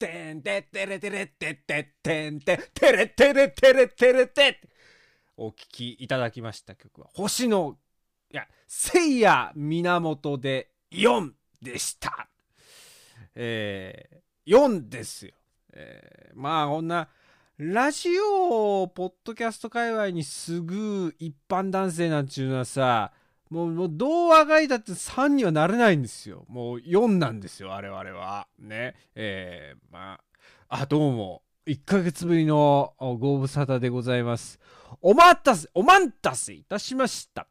テレテレテテテンテテレテレテテテンテテレテレテレテレテお聴きいただきました曲は。星のいや聖夜源で4でした。えー、4ですよ、えー、まあこんなラジオポッドキャスト界隈にすぐ一般男性なんていうのはさもう、もう、どうあがいたって3にはなれないんですよ。もう4なんですよ、我々は。ね。えー、まあ、あ、どうも。1ヶ月ぶりのご無沙汰でございます。お待たせ、お待たせいたしました。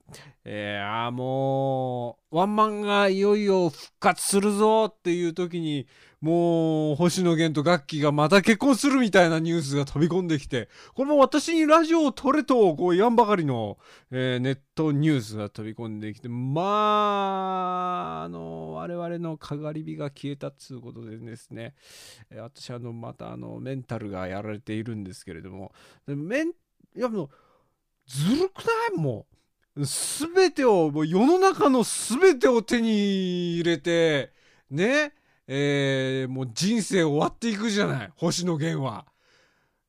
えー、あもう、ワンマンがいよいよ復活するぞっていう時に、もう、星野源とガッキーがまた結婚するみたいなニュースが飛び込んできて、これも私にラジオを撮れと、こう言わんばかりの、えー、ネットニュースが飛び込んできて、まあ、あの、我々のかがり火が消えたっつうことでですね、え、私、あの、また、あの、メンタルがやられているんですけれども、メン、いや、もう、ずるくない？もう。すべてを、もう世の中のすべてを手に入れて、ね、えー、もう人生終わっていくじゃない？星野源は。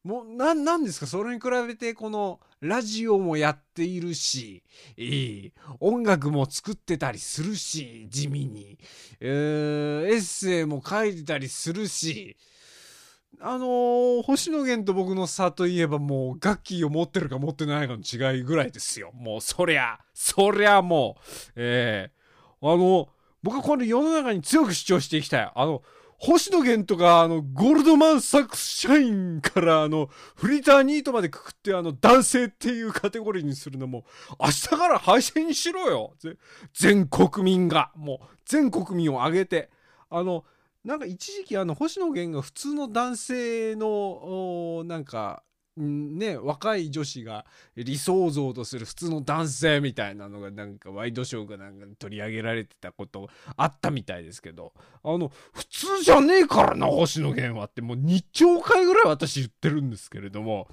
もう、な、なんですか？それに比べて、この、ラジオもやっているし、いい、音楽も作ってたりするし、地味に。えー、エッセイも書いてたりするし、あのー、星野源と僕の差といえばもう、楽器を持ってるか持ってないかの違いぐらいですよ。もう、そりゃ、そりゃもう、ええー、あの、僕はこの世の中に強く主張していきたい。あの、星野源とか、あの、ゴールドマンサックス社員から、あの、フリーターニートまでくくって、あの、男性っていうカテゴリーにするのも、明日から配信しろよ。全国民が、もう、全国民を挙げて、あの、なんか一時期あの星野源が普通の男性のなんかね、若い女子が理想像とする普通の男性みたいなのがなんかワイドショーがなんか取り上げられてたことあったみたいですけど、あの、普通じゃねえからな、星野源はってもう日朝会ぐらい私言ってるんですけれども、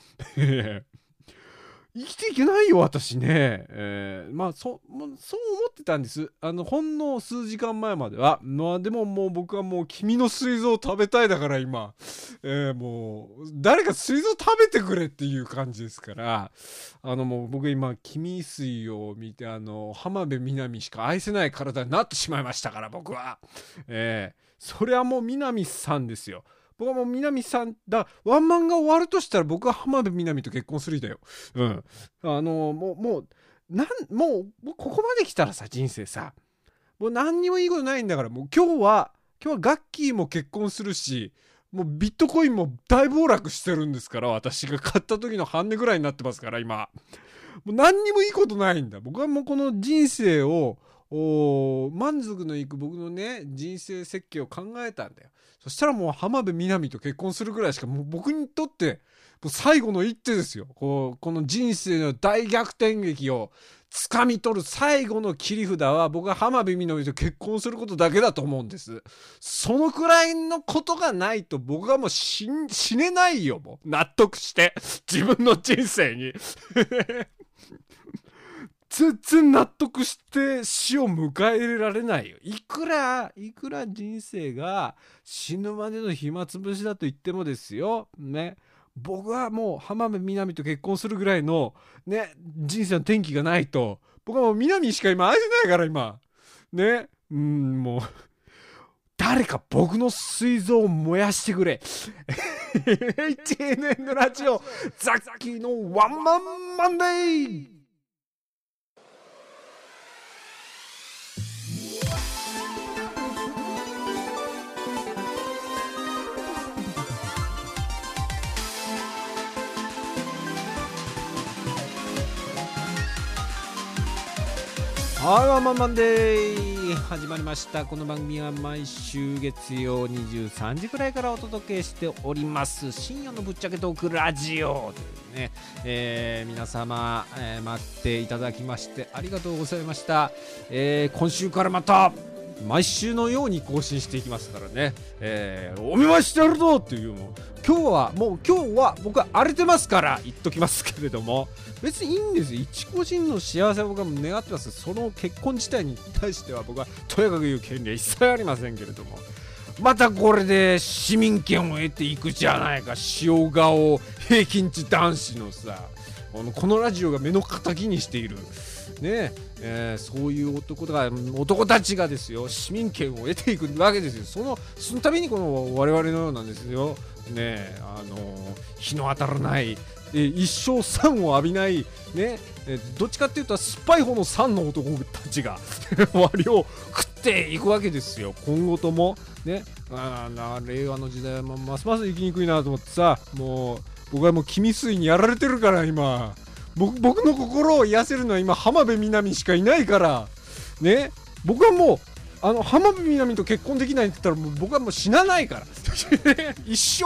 生きていけないよ、私ね。えー、まあ、そ、そう思ってたんです。あの、ほんの数時間前までは。まあ、でももう僕はもう君の膵臓を食べたいだから今。えー、もう、誰か膵臓食べてくれっていう感じですから。あのもう僕今、君水を見て、あの、浜辺美波しか愛せない体になってしまいましたから、僕は。えー、それはもう南さんですよ。僕はもう南さんだ。ワンマンが終わるとしたら僕は浜辺美波と結婚するだよ。うん。あのもうもうなんもうここまで来たらさ人生さ。もう何にもいいことないんだからもう今日は今日はガッキーも結婚するしもうビットコインも大暴落してるんですから私が買った時の半値ぐらいになってますから今。もう何にもいいことないんだ。僕はもうこの人生をお満足のいく僕のね人生設計を考えたんだよ。そしたらもう浜辺美波と結婚するぐらいしかもう僕にとってもう最後の一手ですよ。こうこの人生の大逆転劇を掴み取る最後の切り札は僕は浜辺美波と結婚することだけだと思うんです。そのくらいのことがないと僕はもう死ねないよもう。納得して。自分の人生に。全然納得して死を迎えられないよ。いくら、いくら人生が死ぬまでの暇つぶしだと言ってもですよ。ね。僕はもう浜辺美波と結婚するぐらいのね、人生の転機がないと、僕はもう南しか今愛せないから今。ね。うん、もう。誰か僕の膵臓を燃やしてくれ。HNN ラジオ、ザッキーのワンマンマンデーはいワンマンマンデー始まりました。この番組は毎週月曜23時くらいからお届けしております。深夜のぶっちゃけトークラジオというね、えー、皆様、えー、待っていただきましてありがとうございました、えー、今週からまた毎週のように更新していきますからね、えー、お見舞いしてやるぞっていうも今日はもう今日は僕は荒れてますから言っときますけれども。別にいいんですよ。一個人の幸せを僕は願ってます。その結婚自体に対しては僕はとやかく言う権利は一切ありませんけれども。またこれで市民権を得ていくじゃないか。塩顔平均値男子のさこのラジオが目の敵にしている。ねえー、そういう男とか男たちがですよ市民権を得ていくわけですよ。そのそのためにこの我々のようなんですよ。ねあの日の当たらない、え一生酸を浴びない、ねえどっちかっていうと酸っぱい方の酸の男たちが終わりを食っていくわけですよ。今後ともねあ令和の時代はますます生きにくいなと思ってさもう僕はもう君水にやられてるから今。僕僕の心を癒せるのは今浜辺美波しかいないから。ね。僕はもうあの浜辺美波と結婚できないって言ったらもう僕はもう死なないから。一生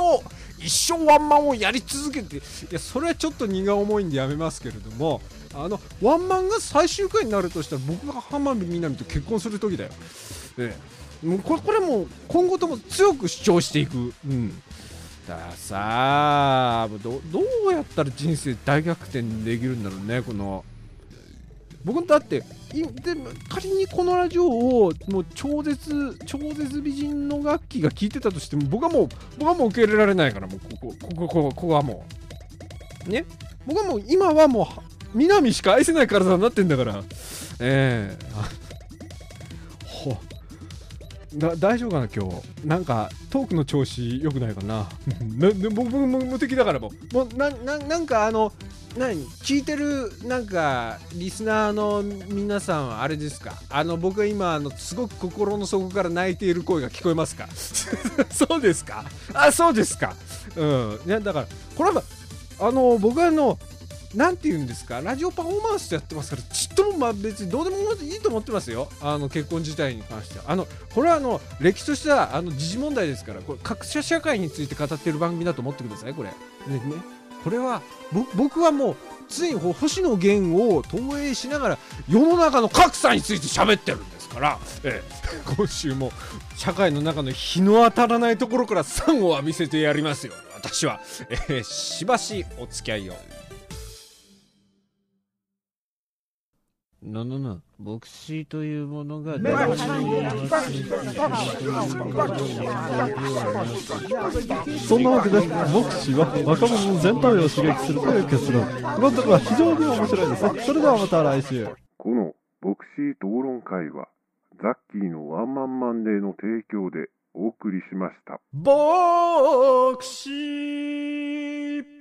一生ワンマンをやり続けて。いやそれはちょっと荷が重いんでやめますけれども。あのワンマンが最終回になるとしたら僕が浜辺美波と結婚する時だよ、ね、もうこれこれも今後とも強く主張していく、うん、さどどうやったら人生大逆転できるんだろうねこの。僕だってで仮にこのラジオをもう超絶超絶美人の楽器が聴いてたとしても僕はもう僕はもう受け入れられないからもうここここここはもう。ね。僕はもう今はもう南しか愛せない体になってんだから。ええ。ーだ大丈夫かな今日。なんかトークの調子良くないかな。僕も無敵だからもう。もうなななんかあの何？聞いてるなんかリスナーの皆さんはあれですか？あの僕は今あのすごく心の底から泣いている声が聞こえますか？そうですか？あそうですか。うん、ね、だからこれはあの僕はあの何て言うんですか？ラジオパフォーマンスやってますからちっともまあ別にどうでもいいと思ってますよ。あの結婚自体に関しては。あのこれはあの歴史としてはあの時事問題ですからこれ各社社会について語ってる番組だと思ってくださいこれ。ね。これは僕はもうつい星野源を投影しながら世の中の格差について喋ってるんですから、ええ、今週も社会の中の日の当たらないところから酸を浴びせてやりますよ。私は、ええ、しばしお付き合いを。77シーというものが誰しそんなわけでシーは若者全体を刺激するという結論。このところは非常に面白いです。ねそれではまた来週。このボクシー討論会はザッキーのワンマンマンデーの提供でお送りしました。ボクシー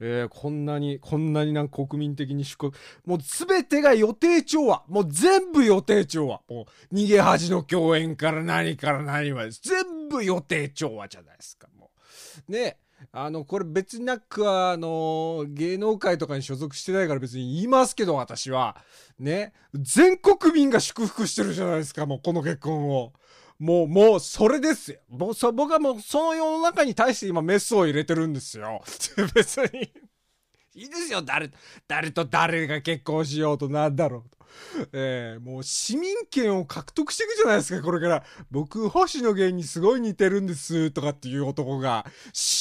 えー、こんなに、こんなになんか国民的に祝。もう全てが予定調和。もう全部予定調和。もう逃げ恥の共演から何から何まで。全部予定調和じゃないですか。もう。ね。あの、これ別になんか、あの、芸能界とかに所属してないから別に言いますけど、私は。ね。全国民が祝福してるじゃないですか、もうこの結婚を。もう、もう、それですよ。もう、そ、僕はもう、その世の中に対して今メスを入れてるんですよ。別に。いいですよ、誰、誰と誰が結婚しようとなんだろうと。えー、もう市民権を獲得していくじゃないですか、これから。僕、星野源にすごい似てるんです、とかっていう男が、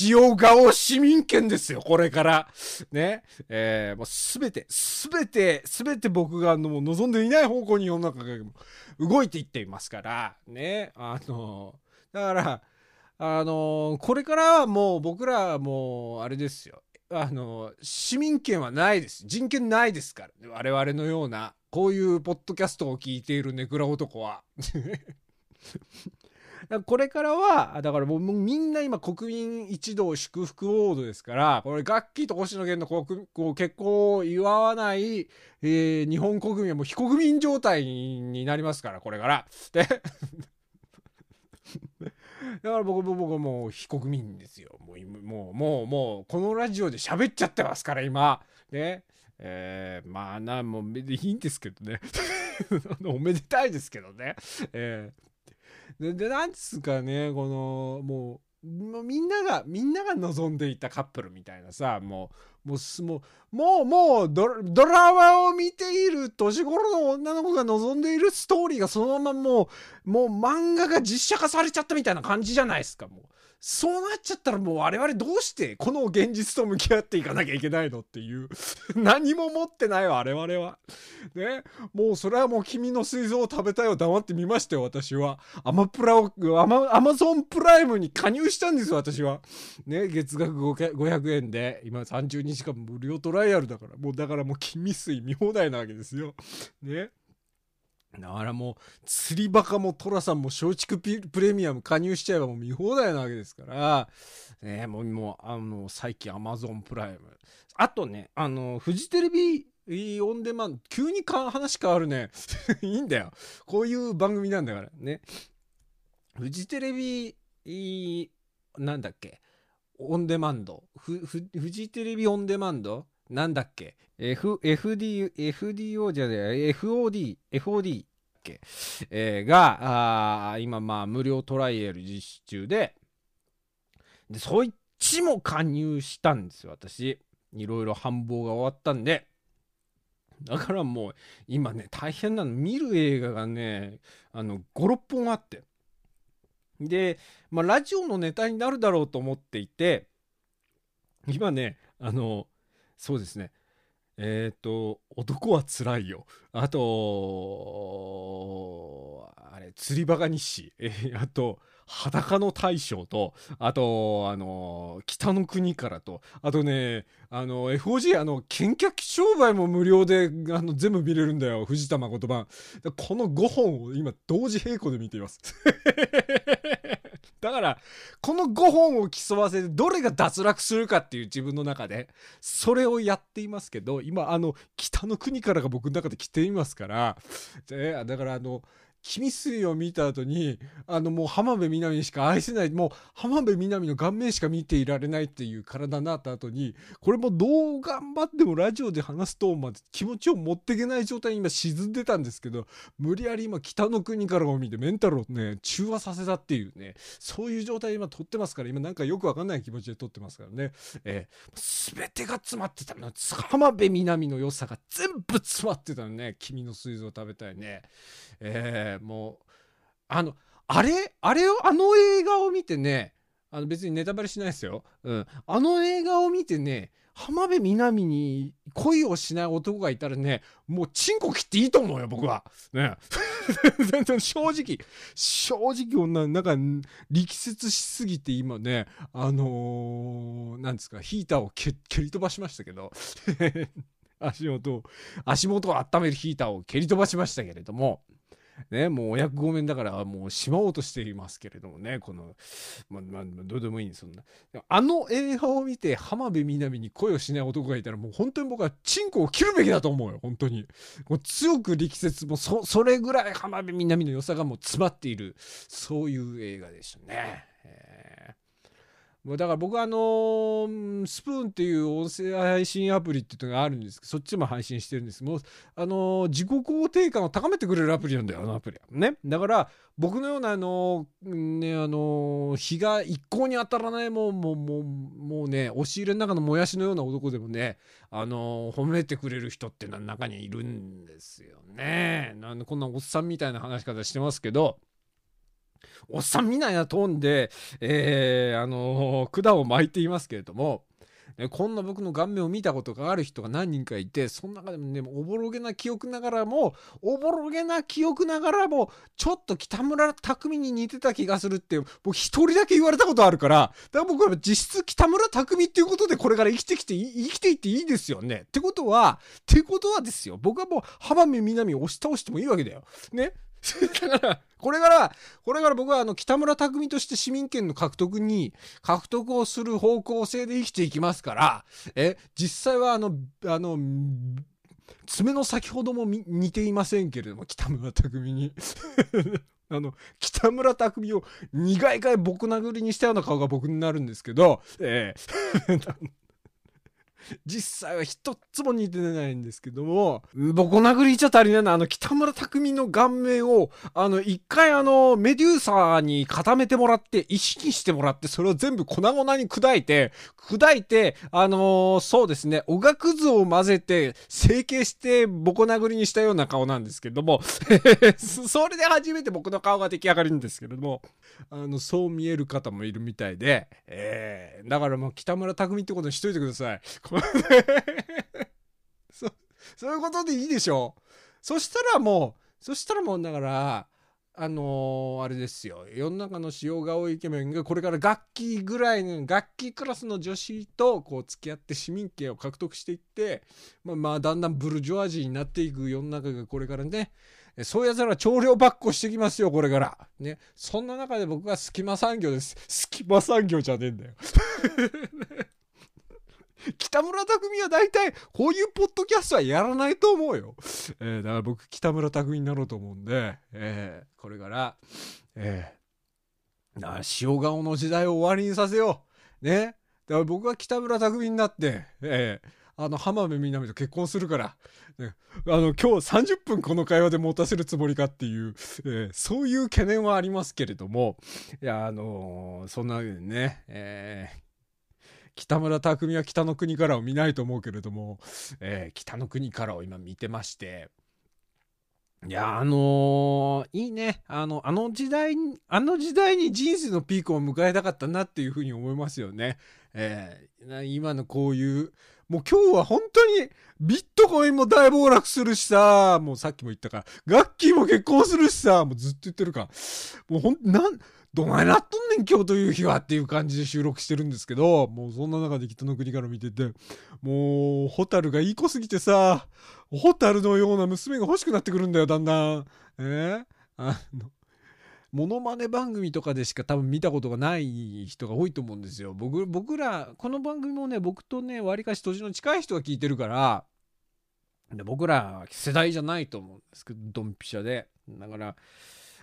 塩顔市民権ですよ、これから。ね。えー、もうすべて、すべて、すべて僕がもう望んでいない方向に世の中が動いていっていますから、ね。あの、だから、あの、これからはもう僕らはもう、あれですよ。あの、市民権はないです。人権ないですから、ね、我々のような、こういうポッドキャストを聞いているネクラ男は。これからは、だからもうみんな今国民一同祝福モードですから、これ楽器と星野源の国こう結婚を祝わない、えー日本国民はもう非国民状態になりますから、これから。で、だから僕も僕はもう非国民ですよ。もう、もう、もう、もう、このラジオで喋っちゃってますから、今。ね。えーまあな、もう、いいんですけどね。おめでたいですけどね。えーで、でなんですかね、この、もう、もうみんなが、みんなが望んでいたカップルみたいなさ、もう、もう、もう、もう、もうドラ、ドラマを見ている年頃の女の子が望んでいるストーリーがそのままもう、もう漫画が実写化されちゃったみたいな感じじゃないですか、もう。そうなっちゃったらもう我々どうしてこの現実と向き合っていかなきゃいけないのっていう。何も持ってない我々は。ね。もうそれはもう君の水蔵を食べたいを黙ってみましたよ、私は。アマプラを、アマ、アマゾンプライムに加入したんですよ、私は。ね。月額500 500円で、今30日間無料トライアルだから。もうだからもう君水見放題なわけですよ。ね。だからもう、釣りバカもトラさんも松竹プレミアム加入しちゃえばもう見放題なわけですから、ね、もう、もう、あの、最近アマゾンプライム。あとね、あの、フジテレビオンデマン、急にか話変わるね。いいんだよ。こういう番組なんだからね。フジテレビ、なんだっけ？オンデマンド。フフフジテレビオンデマンド？なんだっけ？F、FD、FDO じゃない FOD、FOD っけ、えーが、あ今まあ無料トライアル実施中で、で、そっちも加入したんですよ、私。いろいろ繁忙が終わったんで。だからもう、今ね、大変なの。見る映画がね、あの、5、6本あって。で、まあ、ラジオのネタになるだろうと思っていて、今ね、あの、そうですね。えっ、と、男はつらいよ。あと、あれ、釣りバカ日誌。えーあと、裸の大将と、あと、あの、北の国からと、あとね、あの、FOG、あの、見客商売も無料で、あの、全部見れるんだよ。藤田誠版。この5本を今、同時並行で見ています。だから、この5本を競わせて、どれが脱落するかっていう自分の中で、それをやっていますけど、今、あの、北の国からが僕の中で来ていますから、でだから、あの、君水を見た後に、あのもう浜辺美波しか愛せない、もう浜辺美波の顔面しか見ていられないっていう体になった後に、これもどう頑張ってもラジオで話すトーンまで気持ちを持っていけない状態に今沈んでたんですけど、無理やり今北の国からを見てメンタルをね、中和させたっていうね、そういう状態で今撮ってますから、今なんかよくわかんない気持ちで撮ってますからね。えー、全てが詰まってたの。浜辺美波の良さが全部詰まってたのね。君の水蔵食べたいね。えー、もう、あの、あれあれを、あの映画を見てね、あの別にネタバレしないですよ。うん。あの映画を見てね、浜辺美波に恋をしない男がいたらね、もうチンコ切っていいと思うよ、僕は。ね。全然正直、正直女、なんか力説しすぎて今ね、あのー、なんですか、ヒーターを蹴り飛ばしましたけど、足元、足元を温めるヒーターを蹴り飛ばしましたけれども、ね、もうお役御免だからもうしまおうとしていますけれどもね、この、まあ、まあ、どうでもいいんです、そんな。あの映画を見て浜辺美波に恋をしない男がいたらもう本当に僕はチンコを切るべきだと思うよ、本当に。もう強く力説もそ、それぐらい浜辺美波の良さがもう詰まっている、そういう映画でしたね。もうだから僕はあのースプーンっていう音声配信アプリっていうのがあるんですけど、そっちも配信してるんです。もう、あのー自己肯定感を高めてくれるアプリなんだよ、あのアプリは。ね。だから、僕のようなあのーね、あのー日が一向に当たらないもう、もう、もう、もうね、押し入れの中のもやしのような男でもね、あのー褒めてくれる人っていうのは中にいるんですよね。なんでこんなおっさんみたいな話し方してますけど、おっさんみたいなトーンで、えー、あのー管を巻いていますけれども、ね、こんな僕の顔面を見たことがある人が何人かいて、その中でもね、おぼろげな記憶ながらも、おぼろげな記憶ながらも、ちょっと北村匠に似てた気がするって、僕一人だけ言われたことあるから、だから僕は実質北村匠っていうことでこれから生きてきて、生きていっていいですよね。ってことは、ってことはですよ、僕はもう浜辺美波を押し倒してもいいわけだよ。ね。だから、これから、これから僕はあの、北村匠海として市民権の獲得に、獲得をする方向性で生きていきますから、え、実際はあの、あの、爪の先ほども似ていませんけれども、北村匠海に。あの、北村匠海を苦い回僕殴りにしたような顔が僕になるんですけど、ええ 実際は一つも似てないんですけども、僕殴りじゃ足りないのは、あの、北村匠海の顔面を、あの、一回あの、メデューサーに固めてもらって、石にしてもらって、それを全部粉々に砕いて、砕いて、あのーそうですね、おがくずを混ぜて、成形して、ボコ殴りにしたような顔なんですけども、それで初めて僕の顔が出来上がるんですけれども、あの、そう見える方もいるみたいで、えー、だからもう北村匠海ってことにしといてください。そ、そういうことでいいでしょう。そしたらもう、そしたらもうだから、あのーあれですよ。世の中の塩顔イケメンがこれから楽器ぐらいの、楽器クラスの女子とこう付き合って市民権を獲得していって、まあまあだんだんブルジョワジーになっていく世の中がこれからね、そういうやつら調量ばっこしてきますよ、これから。ね。そんな中で僕は隙間産業です。隙間産業じゃねえんだよ。北村匠海は大体こういうポッドキャストはやらないと思うよ。えーだから僕北村匠海になろうと思うんで、えーこれから、えーだから塩顔の時代を終わりにさせよう。ね。だから僕は北村匠海になって、えーあの浜辺美波と結婚するから、ね、あの今日30分この会話で持たせるつもりかっていう、えーそういう懸念はありますけれども、いや、あのーそんなね、えー北村匠海は北の国からを見ないと思うけれども、えー北の国からを今見てまして、いや、あのーいいね。あの、あの時代に、あの時代に人生のピークを迎えたかったなっていうふうに思いますよね。えー今のこういう、もう今日は本当にビットコインも大暴落するしさ、もうさっきも言ったから、ガッキーも結婚するしさ、もうずっと言ってるか。もうほん、なん、どないなっとんねん今日という日はっていう感じで収録してるんですけど、もうそんな中で北の国から見てて、もう、ホタルがいい子すぎてさ、ホタルのような娘が欲しくなってくるんだよ、だんだん。え？ー あの、モノマネ番組とかでしか多分見たことがない人が多いと思うんですよ。僕、僕ら、この番組もね、僕とね、割かし年の近い人が聞いてるから、で僕ら世代じゃないと思うんですけど、ドンピシャで。だから、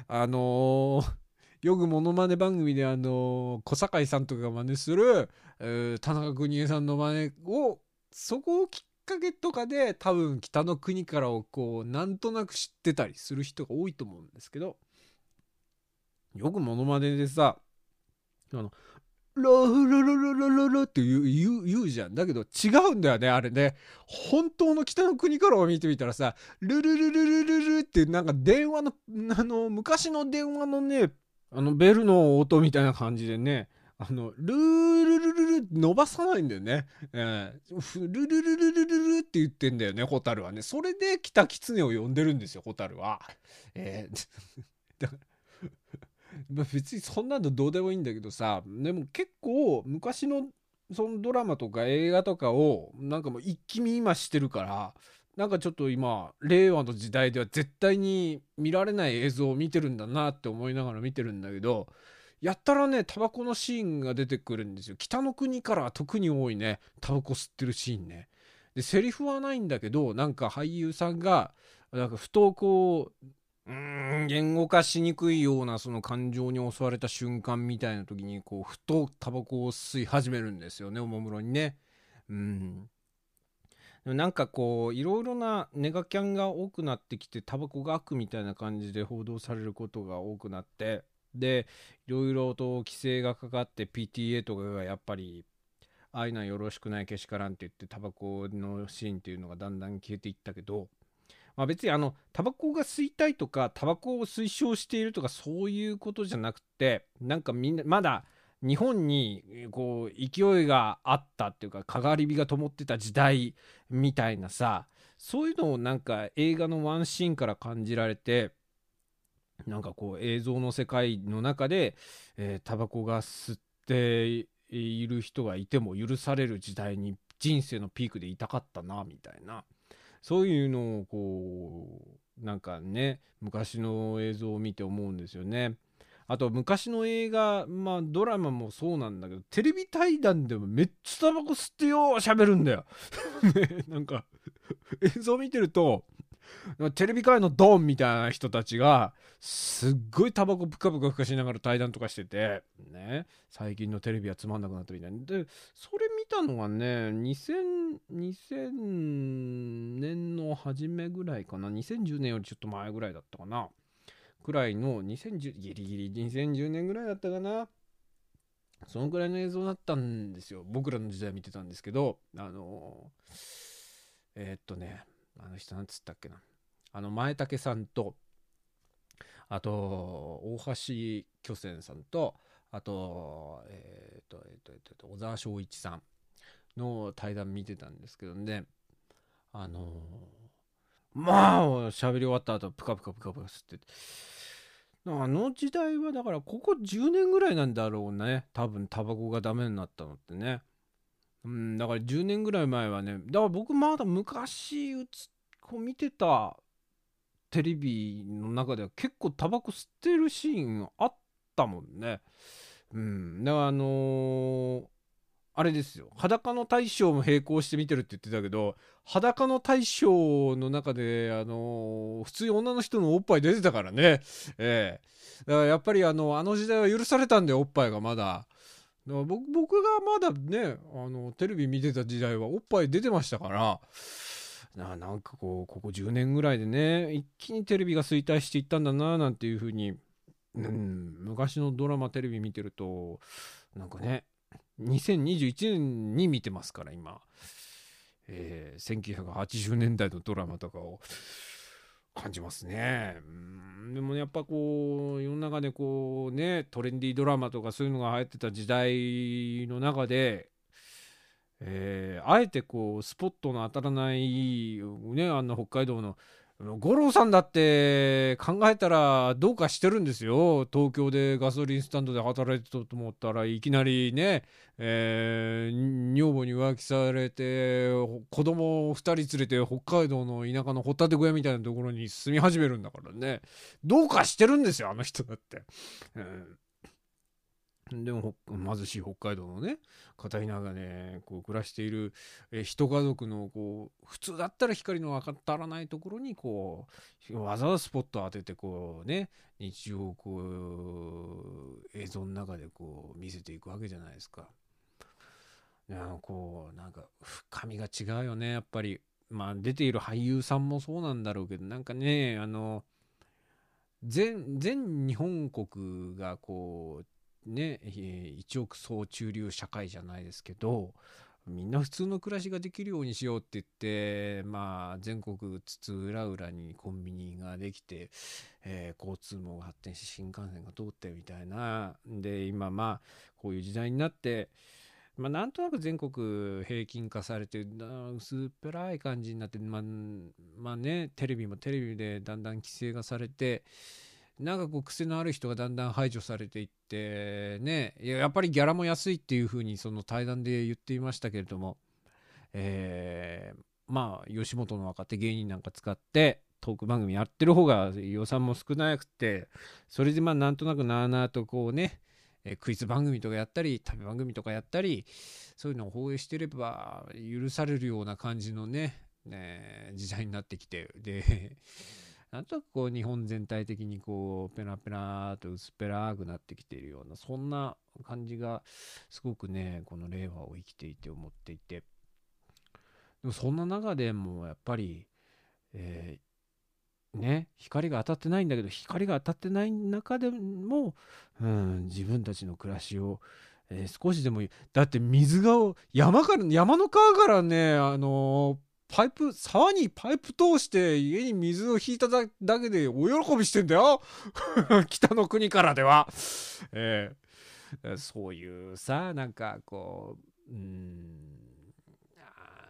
あのーよくモノマネ番組であの小堺さんとかが真似する、えー田中邦衛さんの真似を、そこをきっかけとかで多分北の国からをこう、なんとなく知ってたりする人が多いと思うんですけど、よくモノマネでさ、あの、ラフララララララって言う言う言うじゃん。だけど違うんだよね、あれね。本当の北の国からを見てみたらさ、ルルルルルルルってなんか電話の、あの、昔の電話のね、あの、ベルの音みたいな感じでね、あの、ルールルルル伸ばさないんだよね。えールルルルルルルって言ってんだよね、ホタルはね。それで北狐を呼んでるんですよ、ホタルは。えー だから 別にそんなのどうでもいいんだけどさ、でも結構昔のそのドラマとか映画とかをなんかもう一気見今してるから、なんかちょっと今、令和の時代では絶対に見られない映像を見てるんだなって思いながら見てるんだけど、やったらね、タバコのシーンが出てくるんですよ。北の国から特に多いね、タバコ吸ってるシーンね。で、セリフはないんだけど、なんか俳優さんが、なんかふとこう、ん、言語化しにくいようなその感情に襲われた瞬間みたいな時に、こう、ふとタバコを吸い始めるんですよね、おもむろにね。うん。でもなんかこう、いろいろなネガキャンが多くなってきて、タバコが悪みたいな感じで報道されることが多くなって、で、いろいろと規制がかかって PTA とかがやっぱり、ああいうのはよろしくないけしからんって言ってタバコのシーンっていうのがだんだん消えていったけど、まあ別にあの、タバコが吸いたいとか、タバコを推奨しているとか、そういうことじゃなくて、なんかみんな、まだ日本にこう、勢いがあったっていうか、かがり火が灯ってた時代みたいなさ、そういうのをなんか映画のワンシーンから感じられて、なんかこう映像の世界の中で、えータバコが吸っている人がいても許される時代に人生のピークでいたかったなみたいなそういうのをこうなんかね昔の映像を見て思うんですよね。あと昔の映画まあドラマもそうなんだけどテレビ対談でもめっちゃタバコ吸ってよ喋るんだよ。ね、なんか映像見てるとテレビ界のドンみたいな人たちがすっごいタバコプカプカふかしながら対談とかしててね最近のテレビはつまんなくなったみたいでそれ見たのがね 2000, 2000年の初めぐらいかな。2010年よりちょっと前ぐらいだったかな。くらいの2010ギリギリ2010年ぐらいだったかな。そのくらいの映像だったんですよ。僕らの時代見てたんですけどあのえー、っとねあの人なんつったっけな。あの前竹さんとあと大橋巨泉さんとあとえっ、とえっ、とえっ、と小沢昭一さんの対談見てたんですけどね。あのまあ喋り終わった後プカプカプカプカ吸って。あの時代はだからここ10年ぐらいなんだろうね。多分タバコがダメになったのってね。うん、だから10年ぐらい前はね、だから僕まだ昔こう見てたテレビの中では結構タバコ吸ってるシーンあったもんね。うん、だからあのー、あれですよ。裸の大将も並行して見てるって言ってたけど裸の大将の中で、あのー、普通に女の人のおっぱい出てたからね、ええ。ー、だからやっぱりあのあの時代は許されたんだよおっぱいがまだ。だから僕僕がまだねあのテレビ見てた時代はおっぱい出てましたから。ななんかこうここ10年ぐらいでね一気にテレビが衰退していったんだななんていうふうに、うん、昔のドラマテレビ見てるとなんかね2021年に見てますから今、えー、1980年代のドラマとかを感じますね。でもやっぱこう世の中でこうねトレンディードラマとかそういうのが流行ってた時代の中で、えー、あえてこうスポットの当たらないねあんな北海道の五郎さんだって考えたらどうかしてるんですよ。東京でガソリンスタンドで働いてたと思ったらいきなりね、えー、女房に浮気されて子供を2人連れて北海道の田舎のホタテ小屋みたいなところに住み始めるんだからね。どうかしてるんですよあの人だって。うん。でも貧しい北海道のね片田舎でこう暮らしているえ一家族のこう普通だったら光の当たらないところにこうわざわざスポットを当ててこうね日常をこう映像の中でこう見せていくわけじゃないですか。いやこうなんか深みが違うよねやっぱり。まあ出ている俳優さんもそうなんだろうけどなんかねあの全日本国がこうね、一億総中流社会じゃないですけどみんな普通の暮らしができるようにしようって言ってまあ全国津々浦々にコンビニができて、えー、交通網が発展し新幹線が通ってみたいな。で今まあこういう時代になってまあ、なんとなく全国平均化されて薄っぺらい感じになって、まあ、まあねテレビもテレビでだんだん規制がされてなんかこう癖のある人がだんだん排除されていってねやっぱりギャラも安いっていうふうにその対談で言っていましたけれども、えー、まあ吉本の若手芸人なんか使ってトーク番組やってる方が予算も少なくてそれでまあなんとなくなあなあとこうねクイズ番組とかやったり旅番組とかやったりそういうのを放映してれば許されるような感じのねね時代になってきてでなんとなくこう日本全体的にこうペラペラと薄っぺらくなってきているようなそんな感じがすごくねこの令和を生きていて思っていてでもそんな中でもやっぱり、え、ね光が当たってないんだけど光が当たってない中でも、うん、自分たちの暮らしをえ、少しでもいい。だって水が山から山の川からねあのーパイプ、沢にパイプ通して家に水を引いただけでお喜びしてんだよ 北の国からでは。えー、そういうさ、なんかこう、うん、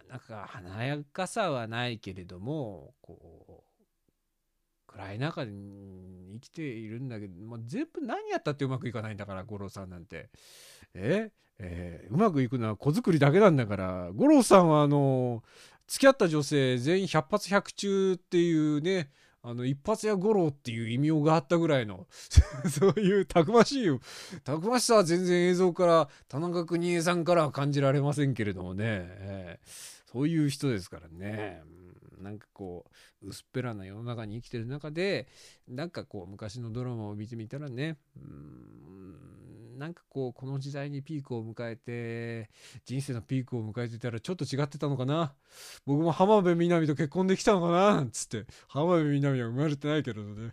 なんか華やかさはないけれども、こう、暗い中に生きているんだけど、まあ、全部何やったってうまくいかないんだから、五郎さんなんて。え？えー、うまくいくのは子作りだけなんだから、五郎さんはあの付き合った女性全員100発100中っていうね、あの、一発屋五郎っていう異名があったぐらいの、そういうたくましい、たくましさは全然映像から、田中邦衛さんからは感じられませんけれどもね、えーそういう人ですからね。なんかこう薄っぺらな世の中に生きてる中でなんかこう昔のドラマを見てみたらねうんなんかこうこの時代にピークを迎えて人生のピークを迎えてたらちょっと違ってたのかな。僕も浜辺美波と結婚できたのかななんつって。浜辺美波は生まれてないけれどね。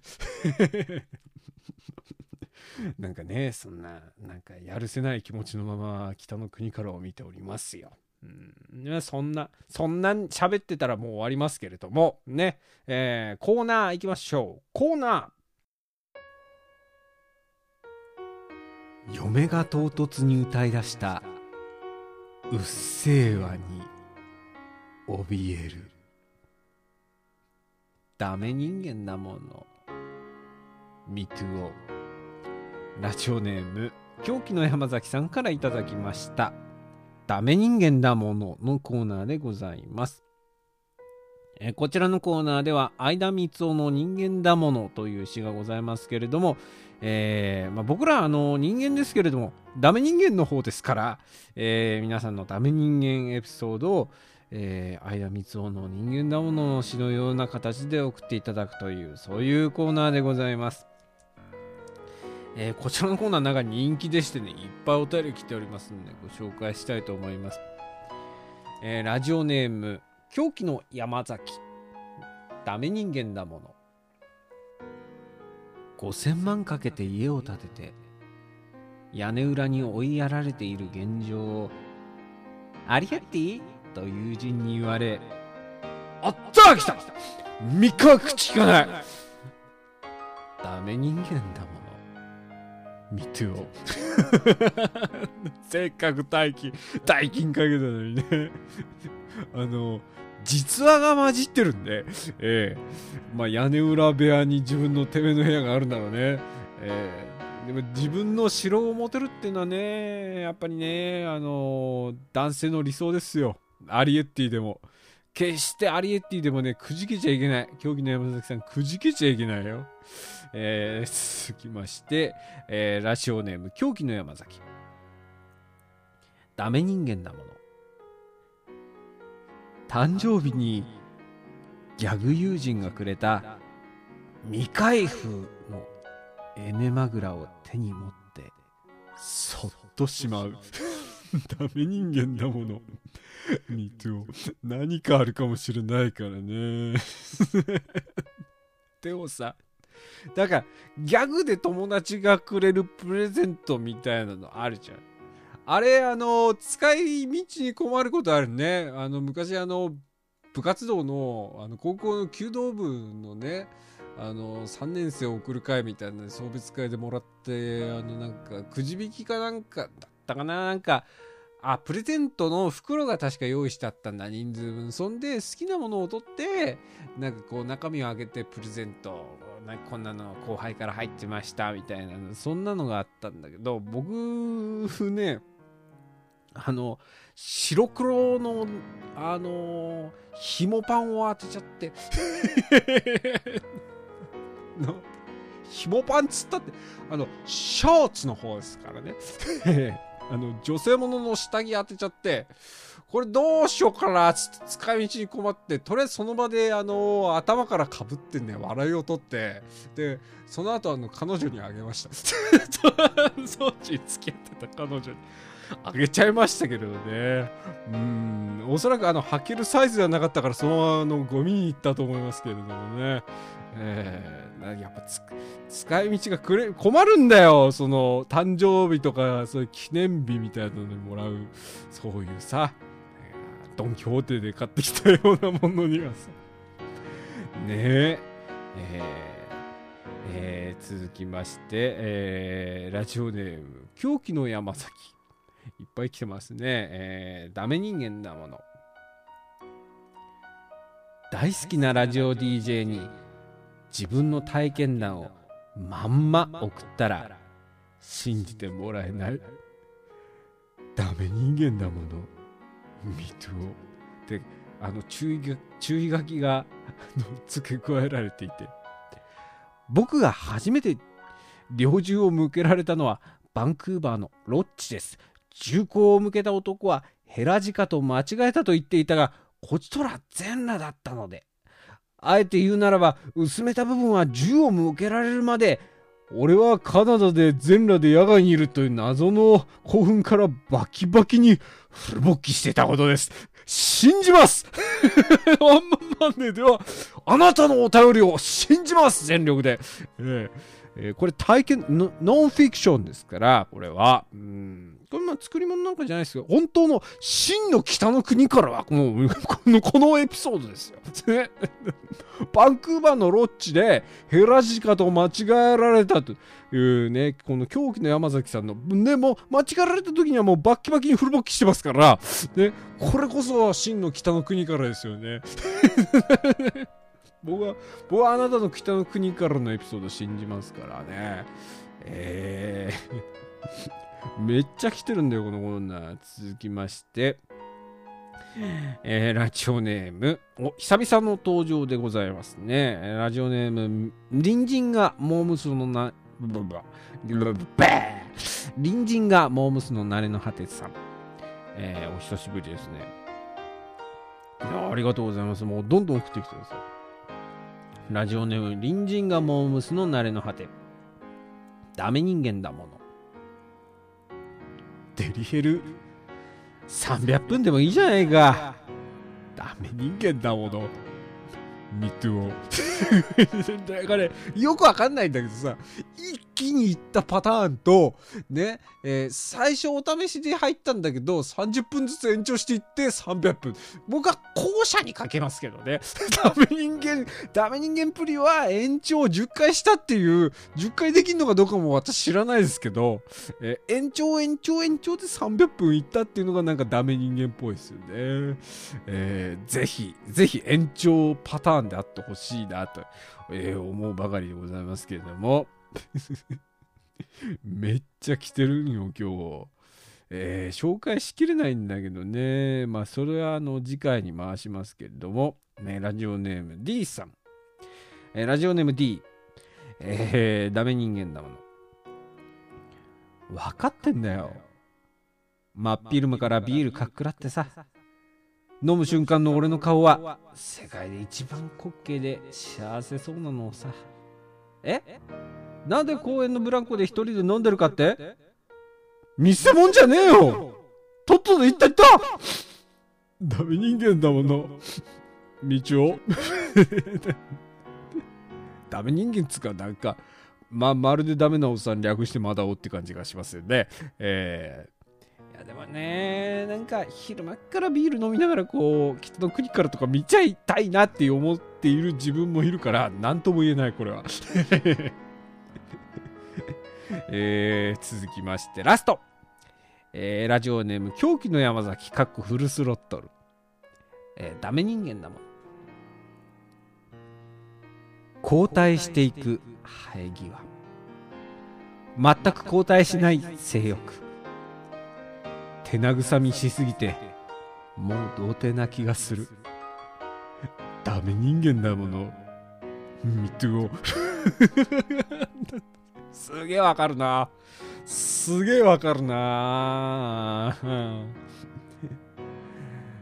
なんかねそんななんかやるせない気持ちのまま北の国からを見ておりますよ。うんね、そんな、そんな喋ってたらもう終わりますけれども、ね、えー、コーナー行きましょう。コーナー嫁が唐突に歌い出した、うっせぇわに、怯える。ダメ人間だもの。ミトゥオ。ラジオネーム、狂気の山崎さんからいただきました。ダメ人間だもののコーナーでございます。えこちらのコーナーでは、相田光夫の人間だものという詩がございますけれども、えーまあ、僕らあの人間ですけれども、ダメ人間の方ですから、えー皆さんのダメ人間エピソードを、えー、相田光夫の人間だものの詩のような形で送っていただくという、そういうコーナーでございます。えーこちらのコーナーの中に人気でしてね、いっぱいお便り来ておりますので、ご紹介したいと思います。えーラジオネーム、狂気の山崎。ダメ人間だもの。5000万かけて家を建てて、屋根裏に追いやられている現状を、ありがっていと友人に言われ、あった来た !3 日口聞かないダメ人間だもの。ミトゥオ。せっかく大金、大金かけたのにね。あの、実話が混じってるんで、ええまあ屋根裏部屋に自分のてめえの部屋があるんだろうね。ええでも自分の城を持てるっていうのはね、やっぱりね、あの男性の理想ですよ。アリエッティでも。決してアリエッティでもね、くじけちゃいけない。競技の山崎さん、くじけちゃいけないよ。えー続きまして、えーラジオネーム、狂気の山崎。ダメ人間だもの。誕生日にギャグ友人がくれた未開封のエネマグラを手に持ってそっとしまう ダメ人間だものミトゥ何かあるかもしれないからね でもさだからギャグで友達がくれるプレゼントみたいなのあるじゃん。あれあの使い道に困ることあるね。あの昔あの部活動のあの高校の弓道部のねあの3年生を送る会みたいな送別会でもらってあのなんかくじ引きかなんかだったかななんかあプレゼントの袋が確か用意してあったんだ人数分。そんで好きなものを取ってなんかこう中身を開けてプレゼントなんこんなの後輩から入ってましたみたいなそんなのがあったんだけど僕ねあの白黒のあの紐パンを当てちゃって の紐パンつったってあのショーツの方ですからね。あの女性ものの下着当てちゃってこれどうしようかなつって使い道に困ってとりあえずその場であの頭からかぶってね笑いを取ってでその後あの彼女にあげました。そっちに付き合ってた彼女にあげちゃいましたけれどね。うん。おそらくあの履けるサイズではなかったからそのままあのゴミに行ったと思いますけれどもね。えー、やっぱつ使い道がくれ困るんだよその誕生日とかそういう記念日みたいなのにもらうそういうさドン・キホーテで買ってきたようなものにはさ。ねえ。えーえー続きまして、えーラジオネーム狂気の山崎。いっぱい来てますね、えーダメ人間だもの。大好きなラジオ DJ に自分の体験談をまんま送ったら信じてもらえない。ダメ人間だもの。ミトゥオであの注意注意書きが付け加えられていて。僕が初めて猟銃を向けられたのはバンクーバーのロッチです。銃口を向けた男はヘラジカと間違えたと言っていたがこちとら全裸だったので。あえて言うならば薄めた部分は銃を向けられるまで俺はカナダで全裸で野外にいるという謎の興奮からバキバキにフル勃起してたことです。信じますワンマンマンデーでは、あなたのお便りを信じます全力で。えーえーこれ体験ノ、ンフィクションですから、これは。うんこれまあ作り物なんかじゃないですよ。本当の真の北の国からは、もう、この、このエピソードですよ。ね バンクーバーのロッジでヘラジカと間違えられたというね、この狂気の山崎さんの、ね、も間違えられた時にはもうバッキバキにフルボッキしてますから、ね、これこそ真の北の国からですよね。僕は、僕はあなたの北の国からのエピソード信じますからね。えー、めっちゃ来てるんだよ、このコーナー。続きまして、えーラジオネーム、お、久々の登場でございますね。ラジオネーム、隣人がモームスのな、ブブブブブブブー隣人がモームスの慣れの果てさん。えーお久しぶりですね。ありがとうございます。もうどんどん送ってきてください。ラジオネーム、隣人がモームスの慣れの果て。ダメ人間だもの。デリヘル、300分でもいいじゃないか。ダメ人間だもの。ミトゥオ。だから、よくわかんないんだけどさ、一気にいったパターンと、ね、えー最初お試しで入ったんだけど、30分ずつ延長していって300分。僕は後者にかけますけどね。ダメ人間、ダメ人間プリは延長10回したっていう、10回できるのかどうかも私知らないですけど、えー延長延長延長で300分いったっていうのがなんかダメ人間っぽいですよね。えーぜひ、ぜひ延長パターンであってほしいなと、えー思うばかりでございますけれども。めっちゃ来てるんよ、今日。えー紹介しきれないんだけどね。まあ、それはあの次回に回しますけれども、ね、ラジオネーム D さん。えーラジオネーム D。えーダメ人間だもの。分かってんだよ。真っ昼間からビールかっくらってさ。飲む瞬間の俺の顔は世界で一番滑稽で幸せそうなのをさ。え？なんで公園のブランコで一人で飲んでるかって？見せ物じゃねえよとっとと言った言ったダメ人間だもの。道を。ダメ人間っつかなんか、ま、まるでダメなおっさん略してまだおって感じがしますよね。えー、いやでもね、なんか昼間からビール飲みながらこう、北の国からとか見ちゃいたいなって思っている自分もいるから、なんとも言えない、これは。えー、続きまして、ラスト。えー、ラジオネーム、狂気の山崎、かっこフルスロットル。えー、ダメ人間だもん。交代していく生え際。全く交代しない性欲。手慰みしすぎて、もう童貞な気がする。ダメ人間だもの。ミトゥオ。すげえわかるな。すげえわかるな。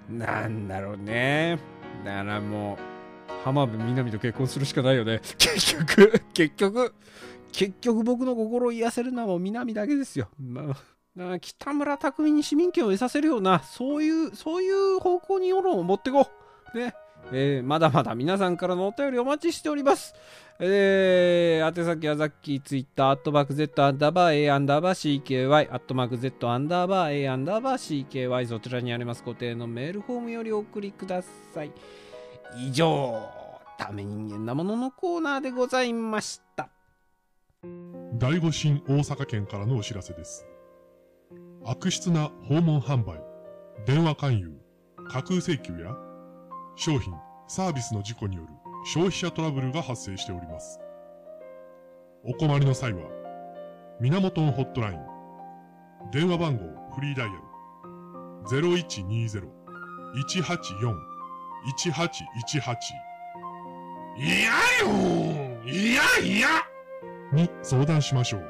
なんだろうね。だからもう、浜辺美波と結婚するしかないよね。結局、結局、結局僕の心を癒せるのはもう南だけですよ。まあ、北村匠海に市民権を得させるような、そういう、そういう方向に世論を持っていこう。ね。えーまだまだ皆さんからのお便りお待ちしております。えー、宛先はザッキーツイッター、アットマーク Z アンダーバー A アンダーバー CKY、アットマーク Z アンダーバー A アンダーバー CKY、そちらにあります固定のメールフォームよりお送りください。以上、ダメ人間なもののコーナーでございました。第五神大阪県からのお知らせです。悪質な訪問販売、電話勧誘、架空請求や商品、サービスの事故による消費者トラブルが発生しております。お困りの際は、源ホットライン、電話番号フリーダイヤル0120-184-1818いやよいやいやに相談しましょう。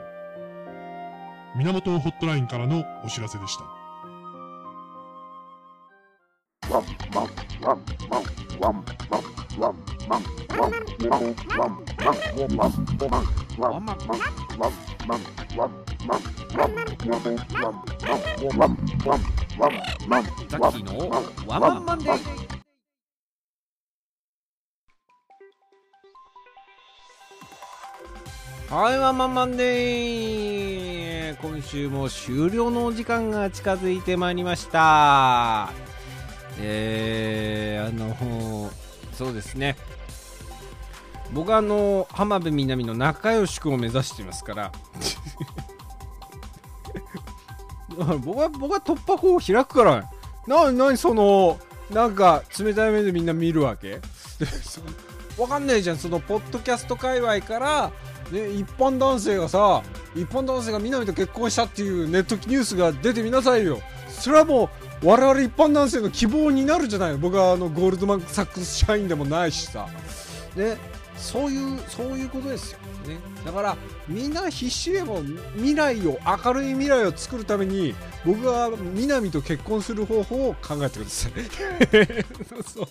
源ホットラインからのお知らせでした。ワンマンデーはい、ワンマンマンデー今週も終了のお時間が近づいてまいりました。えー、あの、そうですね。僕はあの、浜辺美波の仲良しくを目指していますから。僕は、僕は突破口を開くから。な、なにその、なんか冷たい目でみんな見るわけ？で そわかんないじゃん、そのポッドキャスト界隈から、ね、一般男性がさ、一般男性が南と結婚したっていうネットニュースが出てみなさいよ。それはもう、我々一般男性の希望になるじゃないの僕はあのゴールドマンサックス社員でもないしさ。ね、そういう、そういうことですよ。ね、だから、みんな必死でも未来を、明るい未来を作るために、僕は南と結婚する方法を考えてください。そう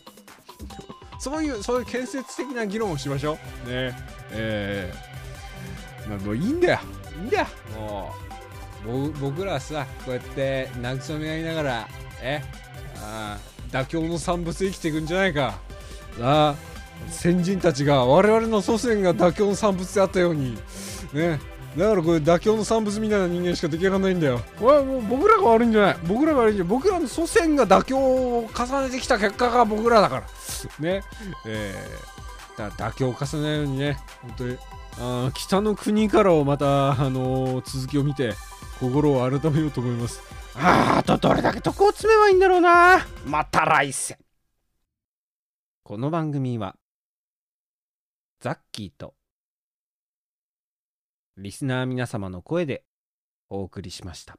そういう、そういう建設的な議論をしましょう。ね。えー、まあもいいんだよ。いいんだよ。もう、僕らはさ、こうやって慰め合いながら、え、あ妥協の産物生きていくんじゃないか。あ先人たちが、我々の祖先が妥協の産物であったように、ね。だからこれ妥協の産物みたいな人間しか出来上がらないんだよ。これはもう僕らが悪いんじゃない。僕らが悪いんじゃない。僕らの祖先が妥協を重ねてきた結果が僕らだから。ね。えー、だから妥協を重ねないようにね、本当に、あ北の国からをまた、あのー続きを見て、心を改めようと思います。あー、あとどれだけ得を詰めばいいんだろうな。また来世。この番組は、ザッキーと、リスナー皆様の声でお送りしました。